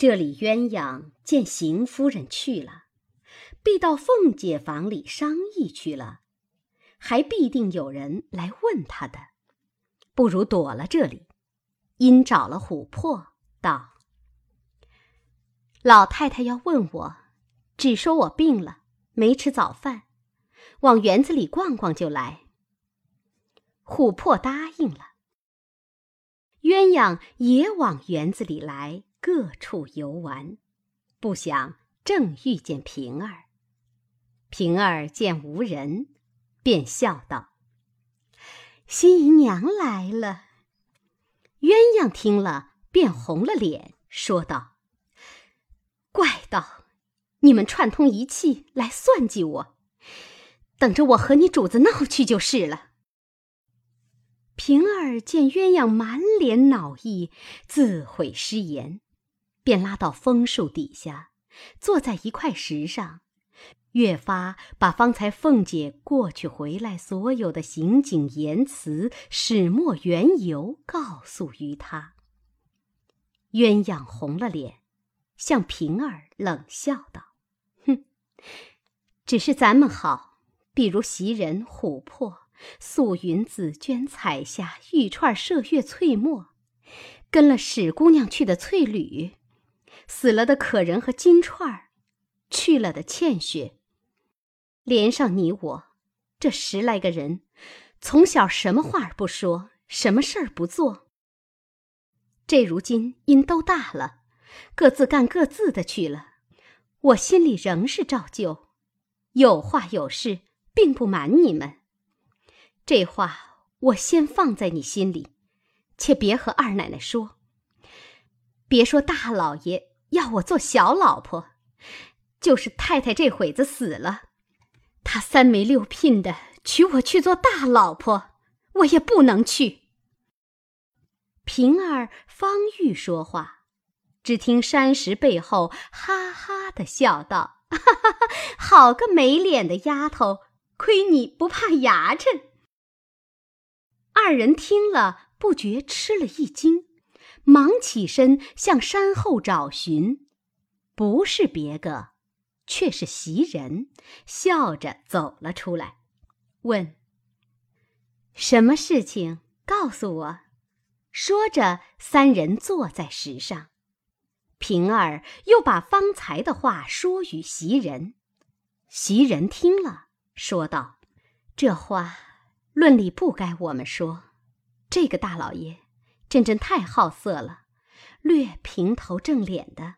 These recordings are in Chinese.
这里鸳鸯见邢夫人去了，必到凤姐房里商议去了，还必定有人来问她的，不如躲了这里。因找了琥珀，道：“老太太要问我，只说我病了，没吃早饭，往园子里逛逛就来。”琥珀答应了。鸳鸯也往园子里来。各处游玩，不想正遇见平儿。平儿见无人，便笑道：“新姨娘来了。”鸳鸯听了，便红了脸，说道：“怪道，你们串通一气来算计我，等着我和你主子闹去就是了。”平儿见鸳鸯满脸恼意，自悔失言。便拉到枫树底下，坐在一块石上，越发把方才凤姐过去回来所有的行景言辞、始末缘由告诉于他。鸳鸯红了脸，向平儿冷笑道：“哼，只是咱们好，比如袭人、琥珀、素云、紫鹃、彩霞、玉串、麝月、翠墨，跟了史姑娘去的翠缕。”死了的可人和金钏儿，去了的倩雪，连上你我，这十来个人，从小什么话不说，什么事儿不做。这如今因都大了，各自干各自的去了，我心里仍是照旧，有话有事，并不瞒你们。这话我先放在你心里，且别和二奶奶说，别说大老爷。要我做小老婆，就是太太这会子死了，他三媒六聘的娶我去做大老婆，我也不能去。平儿方欲说话，只听山石背后哈哈的笑道：“哈哈哈，好个没脸的丫头，亏你不怕牙碜。”二人听了，不觉吃了一惊。忙起身向山后找寻，不是别个，却是袭人，笑着走了出来，问：“什么事情？告诉我。”说着，三人坐在石上。平儿又把方才的话说与袭人，袭人听了，说道：“这话论理不该我们说，这个大老爷。”真真太好色了，略平头正脸的，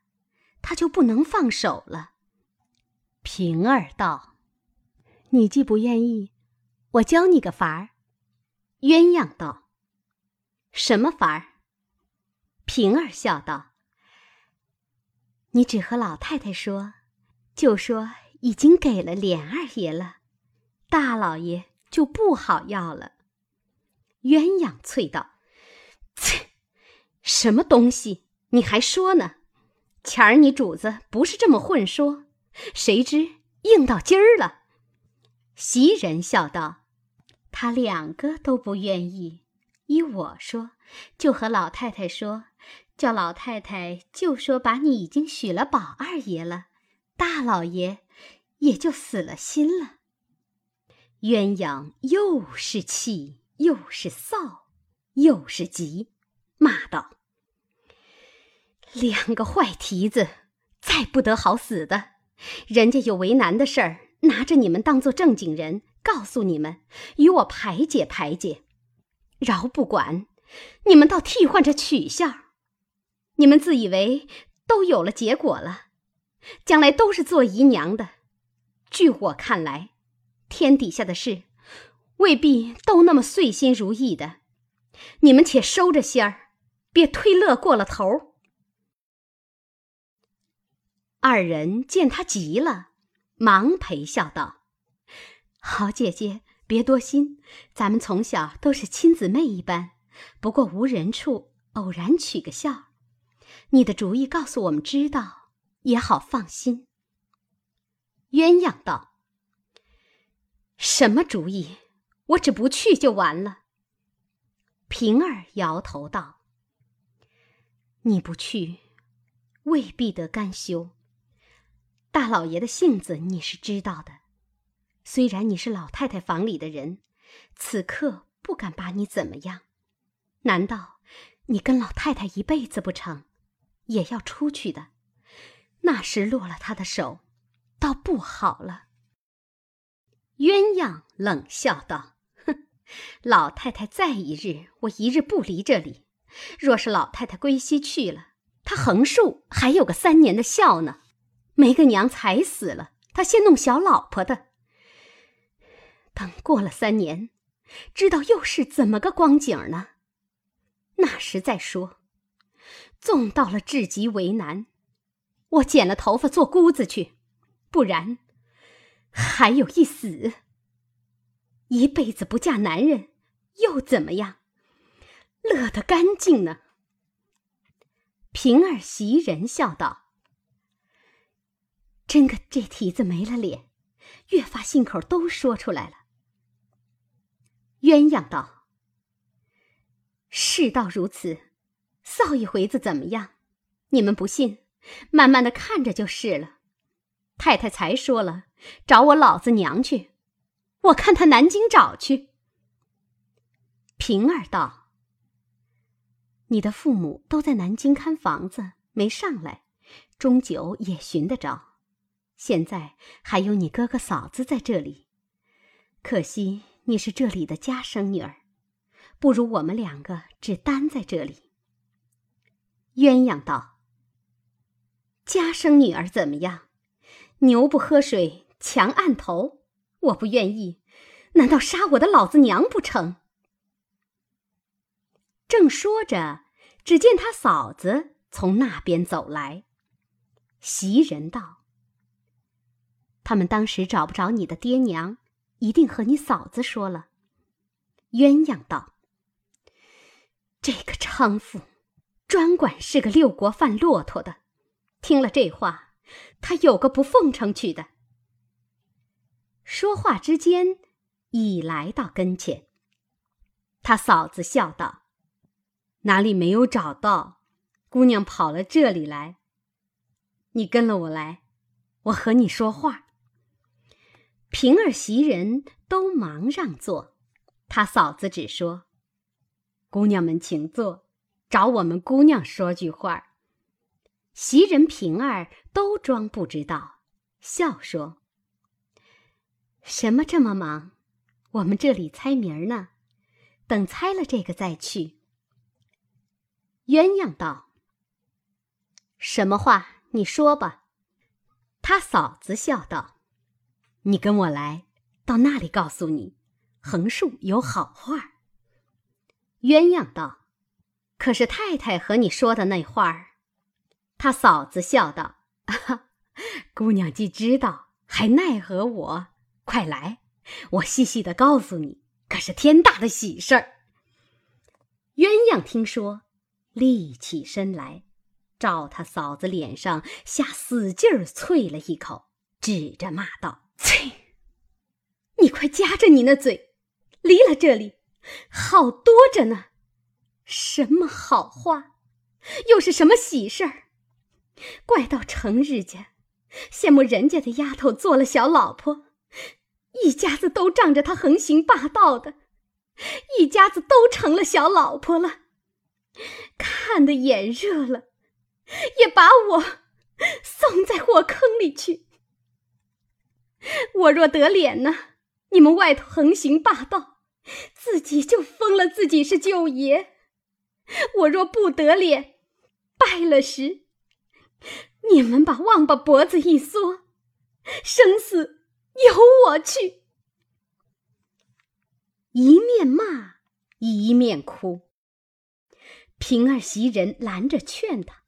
他就不能放手了。平儿道：“你既不愿意，我教你个法儿。”鸳鸯道：“什么法儿？”平儿笑道：“你只和老太太说，就说已经给了琏二爷了，大老爷就不好要了。”鸳鸯啐道。切，什么东西？你还说呢？前儿你主子不是这么混说，谁知应到今儿了。袭人笑道：“他两个都不愿意，依我说，就和老太太说，叫老太太就说把你已经许了宝二爷了，大老爷也就死了心了。”鸳鸯又是气又是臊。又是急，骂道：“两个坏蹄子，再不得好死的！人家有为难的事儿，拿着你们当做正经人，告诉你们，与我排解排解。饶不管，你们倒替换着取笑。你们自以为都有了结果了，将来都是做姨娘的。据我看来，天底下的事，未必都那么遂心如意的。”你们且收着心儿，别推乐过了头。二人见他急了，忙陪笑道：“好姐姐，别多心，咱们从小都是亲姊妹一般，不过无人处，偶然取个笑。你的主意告诉我们知道，也好放心。”鸳鸯道：“什么主意？我只不去就完了。”平儿摇头道：“你不去，未必得甘休。大老爷的性子你是知道的，虽然你是老太太房里的人，此刻不敢把你怎么样。难道你跟老太太一辈子不成？也要出去的。那时落了他的手，倒不好了。鸳鸯冷笑道：“，老太太在一日，我一日不离这里。若是老太太归西去了，她横竖还有个三年的孝呢。没个娘才死了，她先弄小老婆的。等过了三年，知道又是怎么个光景呢？那时再说。纵到了至极为难。”我剪了头发做姑子去，不然还有一死。一辈子不嫁男人，又怎么样？乐得干净呢。平儿袭人笑道：“真个这蹄子没了脸，越发信口都说出来了。”鸳鸯道：“事到如此，臊一回子怎么样？你们不信？”慢慢的看着就是了。太太才说了，找我老子娘去，我看他南京找去。平儿道：“你的父母都在南京看房子，没上来，终究也寻得着。现在还有你哥哥嫂子在这里，可惜你是这里的家生女儿，不如我们两个只单在这里。”鸳鸯道。家生女儿怎么样？牛不喝水强按头，我不愿意。难道杀我的老子娘不成？正说着，只见他嫂子从那边走来。袭人道：“他们当时找不着你的爹娘，一定和你嫂子说了。”鸳鸯道：“这个娼妇，专管是个六国贩骆驼的。”听了这话，他有个不奉承去的。说话之间，已来到跟前。他嫂子笑道：“哪里没有找到？姑娘跑了这里来。你跟了我来，我和你说话。”平儿、袭人都忙让座，他嫂子只说：“姑娘们请坐，找我们姑娘说句话。”袭人、平儿都装不知道，笑说：“什么这么忙？我们这里猜谜儿呢，等猜了这个再去。”鸳鸯道：“什么话？你说吧。”他嫂子笑道：“你跟我来，到那里告诉你，横竖有好话。”鸳鸯道：“可是太太和你说的那话儿？”他嫂子笑道哈：“姑娘既知道，还奈何我？快来，我细细的告诉你，可是天大的喜事儿。”鸳鸯听说，立起身来，照他嫂子脸上下死劲儿啐了一口，指着骂道：“啐！你快夹着你那嘴，离了这里，好多着呢。什么好话，又是什么喜事儿？”怪到成日家，羡慕人家的丫头做了小老婆，一家子都仗着他横行霸道的，一家子都成了小老婆了，看得眼热了，也把我送在火坑里去。我若得脸呢，你们外头横行霸道，自己就封了自己是舅爷；我若不得脸，败了时。你们把旺把脖子一缩，生死由我去。一面骂，一面哭。平儿、袭人拦着劝他，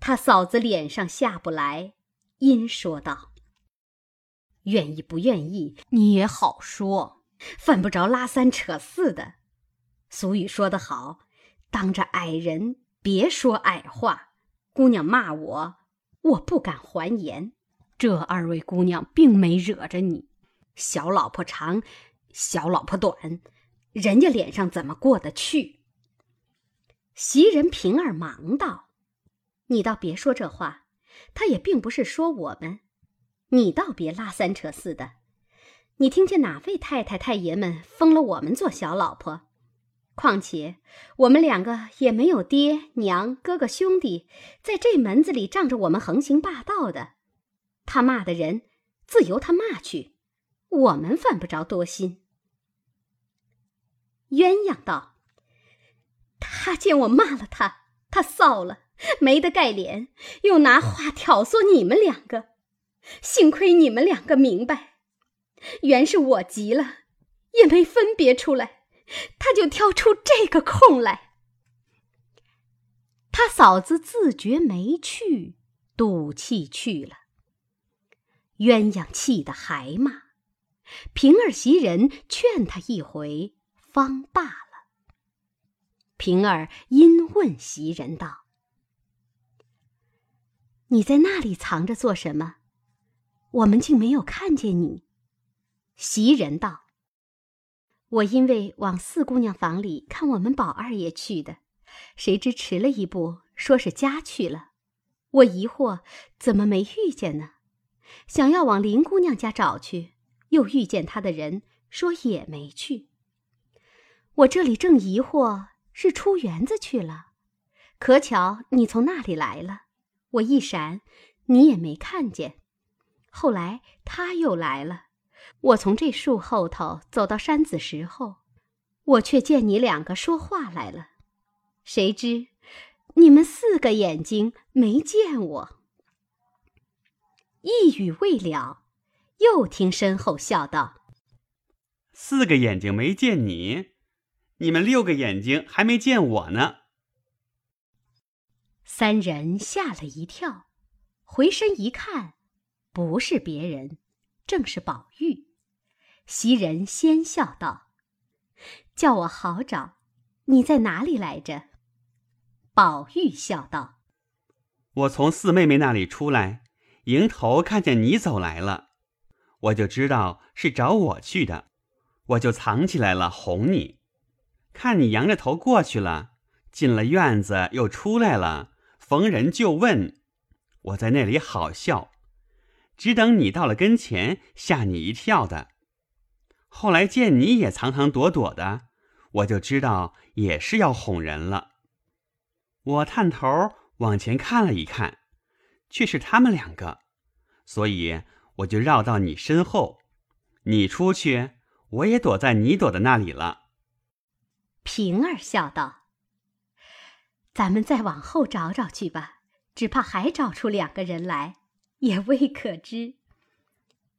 他嫂子脸上下不来，因说道：“愿意不愿意，你也好说，犯不着拉三扯四的。俗语说得好，当着矮人别说矮话。”姑娘骂我，我不敢还言。这二位姑娘并没惹着你，小老婆长，小老婆短，人家脸上怎么过得去？袭人、平儿忙道：“你倒别说这话，他也并不是说我们。你倒别拉三扯四的。你听见哪位太太太爷们封了我们做小老婆？况且我们两个也没有爹娘、哥哥兄弟，在这门子里仗着我们横行霸道的。他骂的人，自由他骂去，我们犯不着多心。鸳鸯道：“他见我骂了他，他臊了，没得盖脸，又拿话挑唆你们两个。幸亏你们两个明白。”原是我急了，也没分别出来，他就挑出这个空来。他嫂子自觉没趣，赌气去了。鸳鸯气得还骂，平儿袭人劝他一回，方罢了。平儿因问袭人道：“你在那里藏着做什么？我们竟没有看见你。”袭人道：“我因为往四姑娘房里看我们宝二爷去的，谁知迟了一步，说是家去了。我疑惑，怎么没遇见呢？想要往林姑娘家找去，又遇见她的人说也没去。我这里正疑惑，是出园子去了，可巧你从那里来了，我一闪，你也没看见。后来他又来了。”我从这树后头走到山子石后，我却见你两个说话来了。谁知你们四个眼睛没见我。一语未了，又听身后笑道：“四个眼睛没见你，你们六个眼睛还没见我呢。”三人吓了一跳，回身一看，不是别人，正是宝玉。袭人先笑道：“叫我好找，你在哪里来着？”宝玉笑道：“我从四妹妹那里出来，迎头看见你走来了，我就知道是找我去的，我就藏起来了哄你。看你扬着头过去了，进了院子又出来了，逢人就问，我在那里好笑，只等你到了跟前，吓你一跳的。”后来见你也藏藏躲躲的，我就知道也是要哄人了。我探头往前看了一看，却是他们两个，所以我就绕到你身后。你出去，我也躲在你躲的那里了。平儿笑道：“咱们再往后找找去吧，只怕还找出两个人来，也未可知。”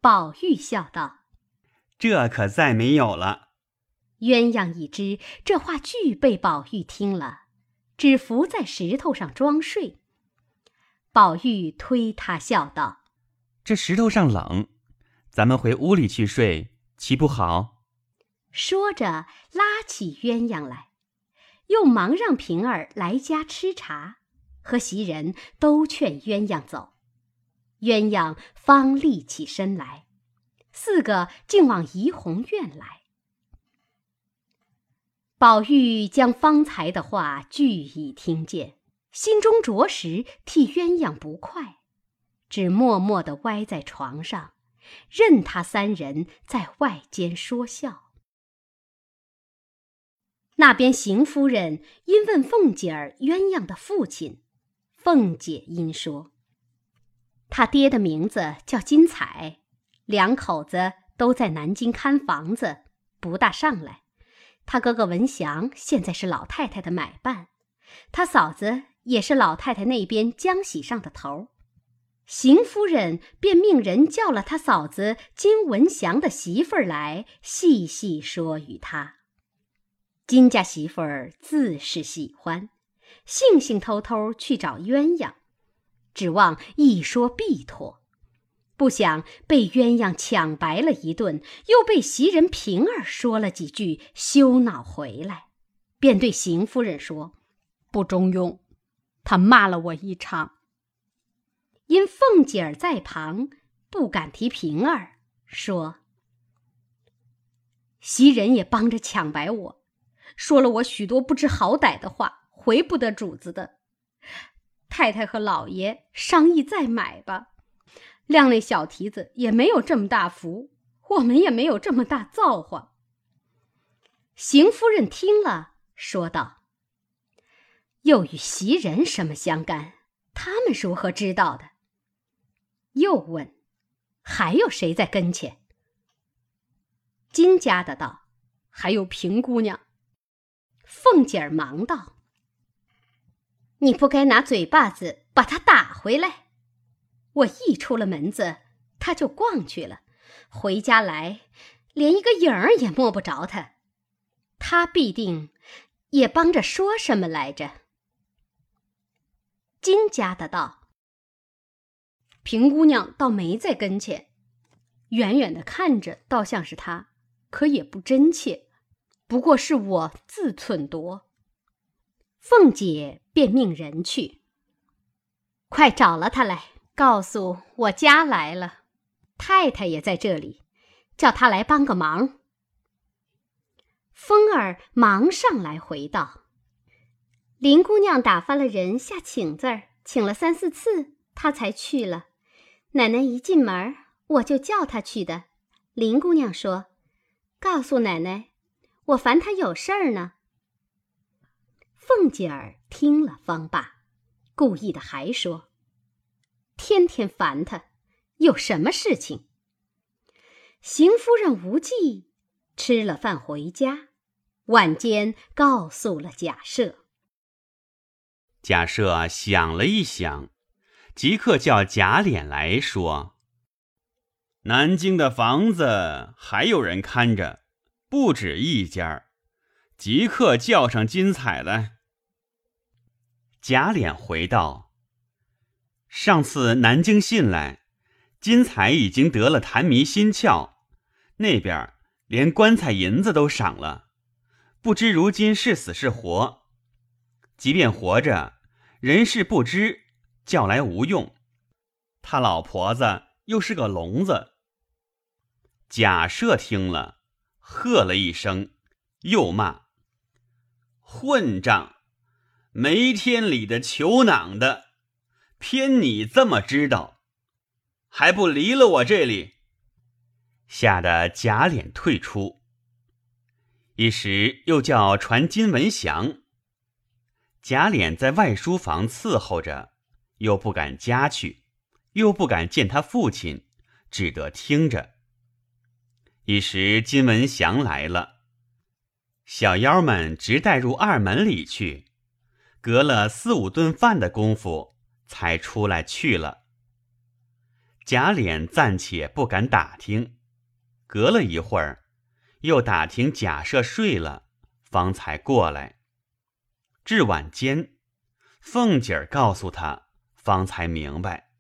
宝玉笑道。这可再没有了。鸳鸯已知这话俱被宝玉听了，只伏在石头上装睡。宝玉推他笑道：“这石头上冷，咱们回屋里去睡，岂不好？”说着拉起鸳鸯来，又忙让平儿来家吃茶，和袭人都劝鸳鸯走。鸳鸯方立起身来。四个竟往怡红院来。宝玉将方才的话俱已听见，心中着实替鸳鸯不快，只默默地歪在床上，任他三人在外间说笑。那边邢夫人因问凤姐儿鸳鸯的父亲，凤姐因说：“他爹的名字叫金彩。”两口子都在南京看房子，不大上来。他哥哥文祥现在是老太太的买办，他嫂子也是老太太那边浆喜上的头。邢夫人便命人叫了他嫂子金文祥的媳妇儿来，细细说与他。金家媳妇儿自是喜欢，悻悻偷偷去找鸳鸯，指望一说必妥。不想被鸳鸯抢白了一顿，又被袭人平儿说了几句，羞恼回来，便对邢夫人说：“不中用，他骂了我一场。”因凤姐儿在旁，不敢提平儿，说：“袭人也帮着抢白我，说了我许多不知好歹的话，回不得主子的。太太和老爷商议再买吧。谅那小蹄子也没有这么大福，我们也没有这么大造化。邢夫人听了，说道：“又与袭人什么相干？他们如何知道的？”又问：“还有谁在跟前？”金家的道：“还有平姑娘。”凤姐儿忙道：“你不该拿嘴巴子把他打回来。我一出了门子，他就逛去了，回家来，连一个影儿也摸不着他。他必定也帮着说什么来着。”金家的道：“平姑娘倒没在跟前，远远的看着，倒像是她，可也不真切。”不过是我自忖夺，凤姐便命人去，快找了他来，告诉我家来了，太太也在这里，叫他来帮个忙。凤儿忙上来回道：“林姑娘打发了人下请字儿，请了三四次，她才去了。奶奶一进门，我就叫她去的。林姑娘说，告诉奶奶。”我烦她有事儿呢。凤姐儿听了方罢，故意的还说：“天天烦他，有什么事情？”邢夫人无忌吃了饭回家，晚间告诉了贾赦。贾赦想了一想，即刻叫贾琏来说：“南京的房子还有人看着。”不止一家，即刻叫上金彩来。贾琏回道：“上次南京信来，金彩已经得了痰迷心窍，那边连棺材银子都赏了，不知如今是死是活。即便活着，人事不知，叫来无用。他老婆子又是个聋子。”贾赦听了。喝了一声，又骂：“混账！没天理的球囊的，偏你这么知道，还不离了我这里！”吓得贾琏退出。一时又叫传金文祥，贾琏在外书房伺候着，又不敢家去，又不敢见他父亲，只得听着。一时金文祥来了，小妖们直带入二门里去，隔了四五顿饭的功夫，才出来去了。贾琏暂且不敢打听，隔了一会儿，又打听贾赦睡了，方才过来。至晚间，凤姐儿告诉他，方才明白。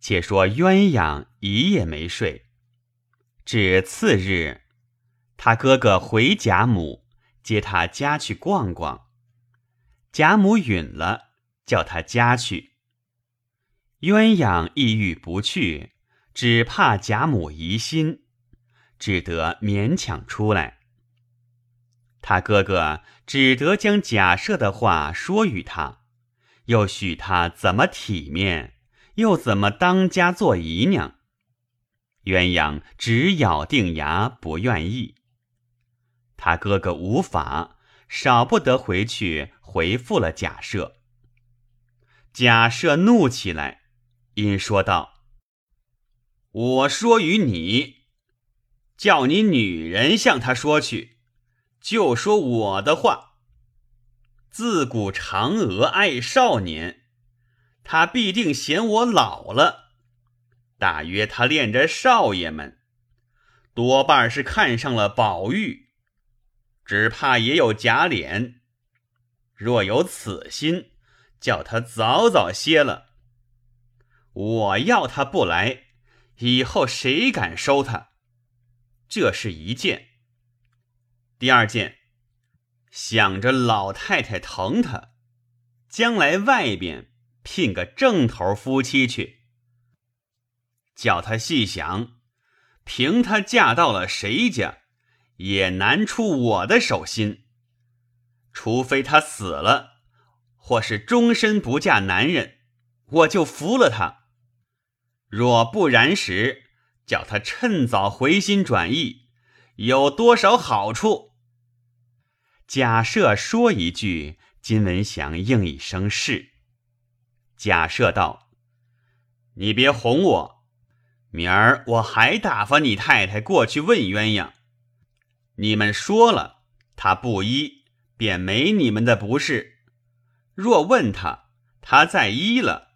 且说鸳鸯一夜没睡。至次日，他哥哥回贾母接他家去逛逛。贾母允了，叫他家去。鸳鸯意欲不去，只怕贾母疑心，只得勉强出来。他哥哥只得将贾赦的话说与他，又许他怎么体面，又怎么当家做姨娘。鸳鸯只咬定牙不愿意，他哥哥无法，少不得回去回复了贾赦。贾赦怒起来，因说道：“我说与你，叫你女人向他说去，就说我的话。自古嫦娥爱少年，他必定嫌我老了。”大约他恋着少爷们，多半是看上了宝玉，只怕也有假脸。若有此心，叫他早早歇了。我要他不来，以后谁敢收他？这是一件。第二件，想着老太太疼他，将来外边聘个正头夫妻去。叫他细想，凭他嫁到了谁家，也难出我的手心。除非他死了，或是终身不嫁男人，我就服了他；若不然时，叫他趁早回心转意，有多少好处？假设说一句，金文祥应一声是。假设道：“你别哄我，明儿我还打发你太太过去问鸳鸯。你们说了，他不依，便没你们的不是。”若问他，他再依了，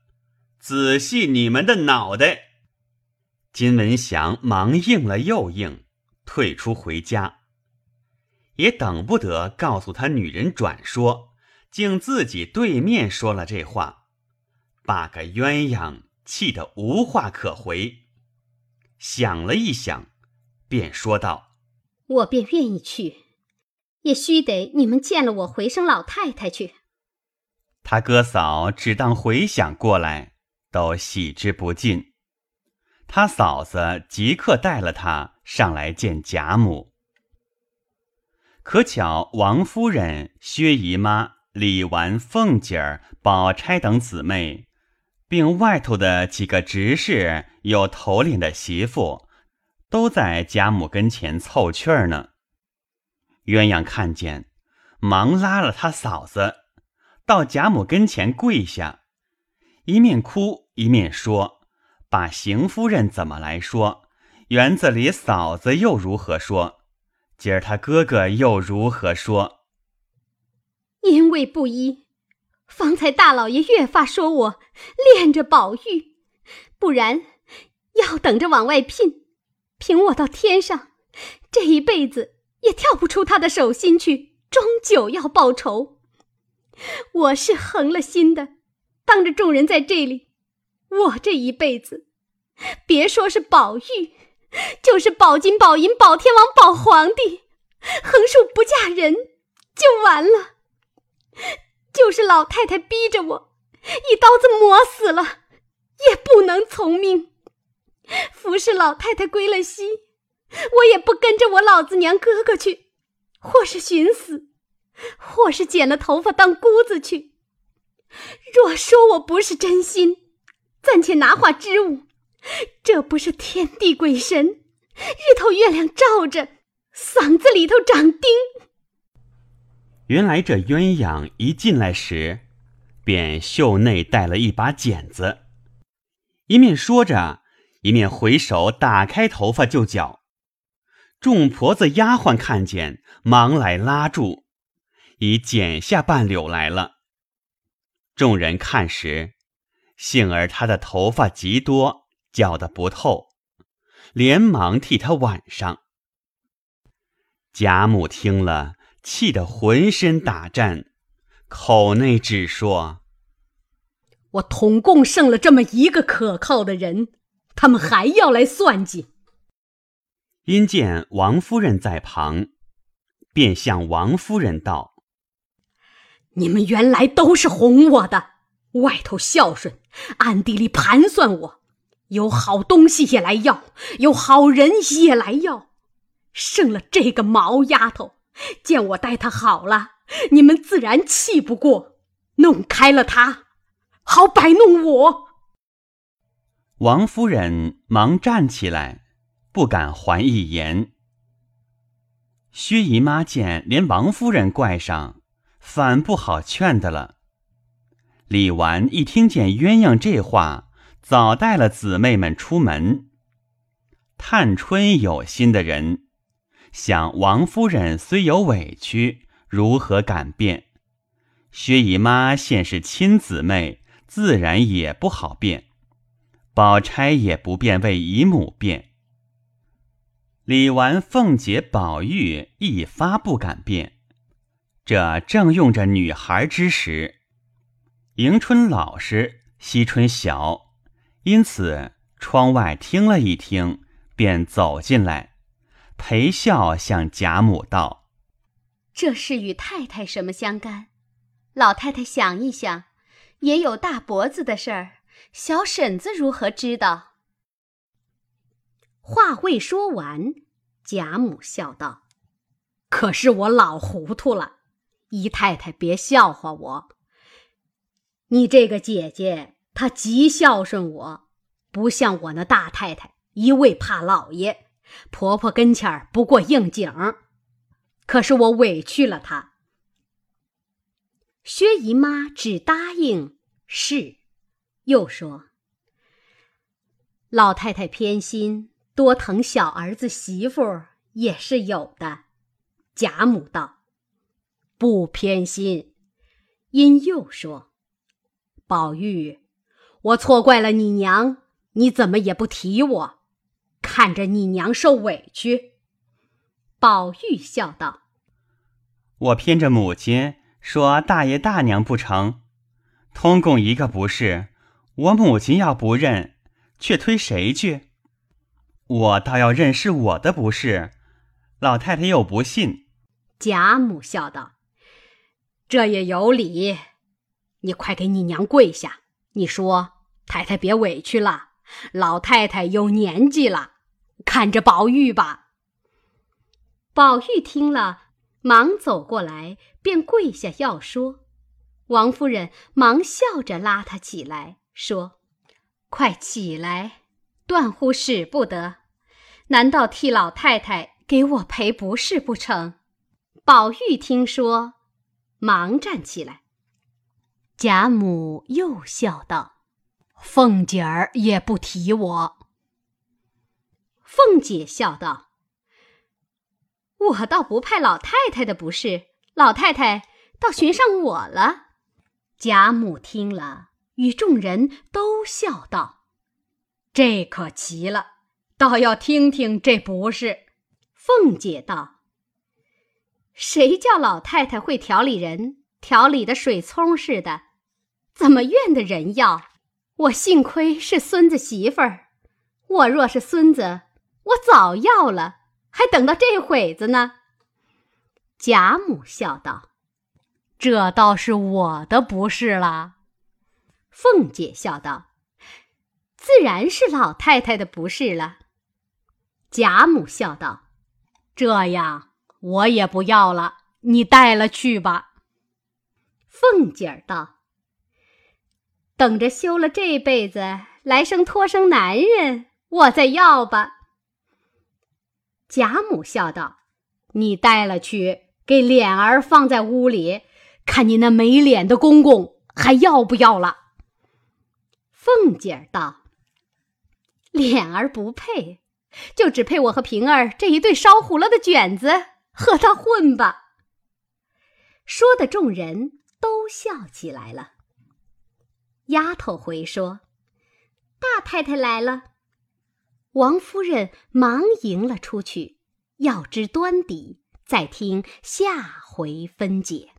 仔细你们的脑袋。金文祥忙应了又应，退出回家，也等不得告诉他女人转说，竟自己对面说了这话，把个鸳鸯气得无话可回。想了一想，便说道：“我便愿意去，也须得你们见了我回声老太太去。”他哥嫂只当回想过来，都喜之不尽。他嫂子即刻带了他上来见贾母。可巧王夫人、薛姨妈、李纨、凤姐儿、宝钗等姊妹，并外头的几个执事有头脸的媳妇，都在贾母跟前凑趣儿呢。鸳鸯看见，忙拉了他嫂子。到贾母跟前跪下，一面哭一面说：“把邢夫人怎么来说？园子里嫂子又如何说？今儿他哥哥又如何说？因为不依，方才大老爷越发说我恋着宝玉，不然要等着往外聘，凭我到天上，这一辈子也跳不出他的手心去，终究要报仇。”我是横了心的，当着众人在这里，我这一辈子，别说是宝玉，就是宝金、宝银、宝天王、宝皇帝，横竖不嫁人就完了。就是老太太逼着我，一刀子磨死了，也不能从命。服侍老太太归了西，我也不跟着我老子娘哥哥去，或是寻死。或是剪了头发当姑子去。若说我不是真心，暂且拿话支吾。这不是天地鬼神，日头月亮照着，嗓子里头长钉。原来这鸳鸯一进来时，便袖内带了一把剪子，一面说着，一面回手打开头发就绞。众婆子丫鬟看见，忙来拉住。已剪下半绺来了。众人看时，幸而她的头发极多，绞得不透，连忙替他挽上。贾母听了，气得浑身打颤，口内只说：“我统共剩了这么一个可靠的人，他们还要来算计。”因见王夫人在旁，便向王夫人道。你们原来都是哄我的，外头孝顺，暗地里盘算我，有好东西也来要，有好人也来要，剩了这个毛丫头，见我待她好了，你们自然气不过，弄开了她，好摆弄我。王夫人忙站起来，不敢还一言。薛姨妈见连王夫人怪上。反不好劝的了。李纨一听见鸳鸯这话，早带了姊妹们出门。探春有心的人，想王夫人虽有委屈，如何敢变？薛姨妈现是亲姊妹，自然也不好变。宝钗也不便为姨母变。李纨、凤姐、宝玉一发不敢变。这正用着女孩之时，迎春老实，惜春小，因此窗外听了一听，便走进来，陪笑向贾母道：“这事与太太什么相干？老太太想一想，也有大脖子的事儿，小婶子如何知道？”话未说完，贾母笑道：“可是我老糊涂了。”姨太太，别笑话我。你这个姐姐，她极孝顺我，不像我那大太太，一味怕老爷，婆婆跟前儿不过应景。可是我委屈了她。薛姨妈只答应是，又说：“老太太偏心，多疼小儿子媳妇也是有的。”贾母道：“不偏心。”因又说：“宝玉，我错怪了你娘，你怎么也不提我？看着你娘受委屈。”宝玉笑道：“我偏着母亲。”说大爷大娘不成，通共一个不是。我母亲要不认，却推谁去？我倒要认是我的不是。老太太又不信。贾母笑道：“这也有理。你快给你娘跪下，你说太太别委屈了。老太太有年纪了，看着宝玉吧。”宝玉听了。忙走过来，便跪下要说。王夫人忙笑着拉他起来，说：“快起来，断乎使不得。难道替老太太给我赔不是不成？”宝玉听说，忙站起来。贾母又笑道：“凤姐儿也不提我。”凤姐笑道。我倒不派老太太的不是，老太太倒寻上我了。贾母听了，与众人都笑道：“这可奇了，倒要听听这不是。”凤姐道：“谁叫老太太会调理人，调理的水葱似的？怎么怨的人要？我幸亏是孙子媳妇儿，我若是孙子，我早要了。”还等到这会子呢。贾母笑道：“这倒是我的不是了。”凤姐笑道：“自然是老太太的不是了。”贾母笑道：“这样我也不要了，你带了去吧。”凤姐儿道：“等着休了这辈子，来生托生男人，我再要吧。”贾母笑道：“你带了去，给脸儿放在屋里，看你那没脸的公公还要不要了。”凤姐儿道：“脸儿不配，就只配我和平儿这一对烧糊了的卷子和他混吧。”说的众人都笑起来了。丫头回说：“大太太来了。”王夫人忙迎了出去，要知端底，再听下回分解。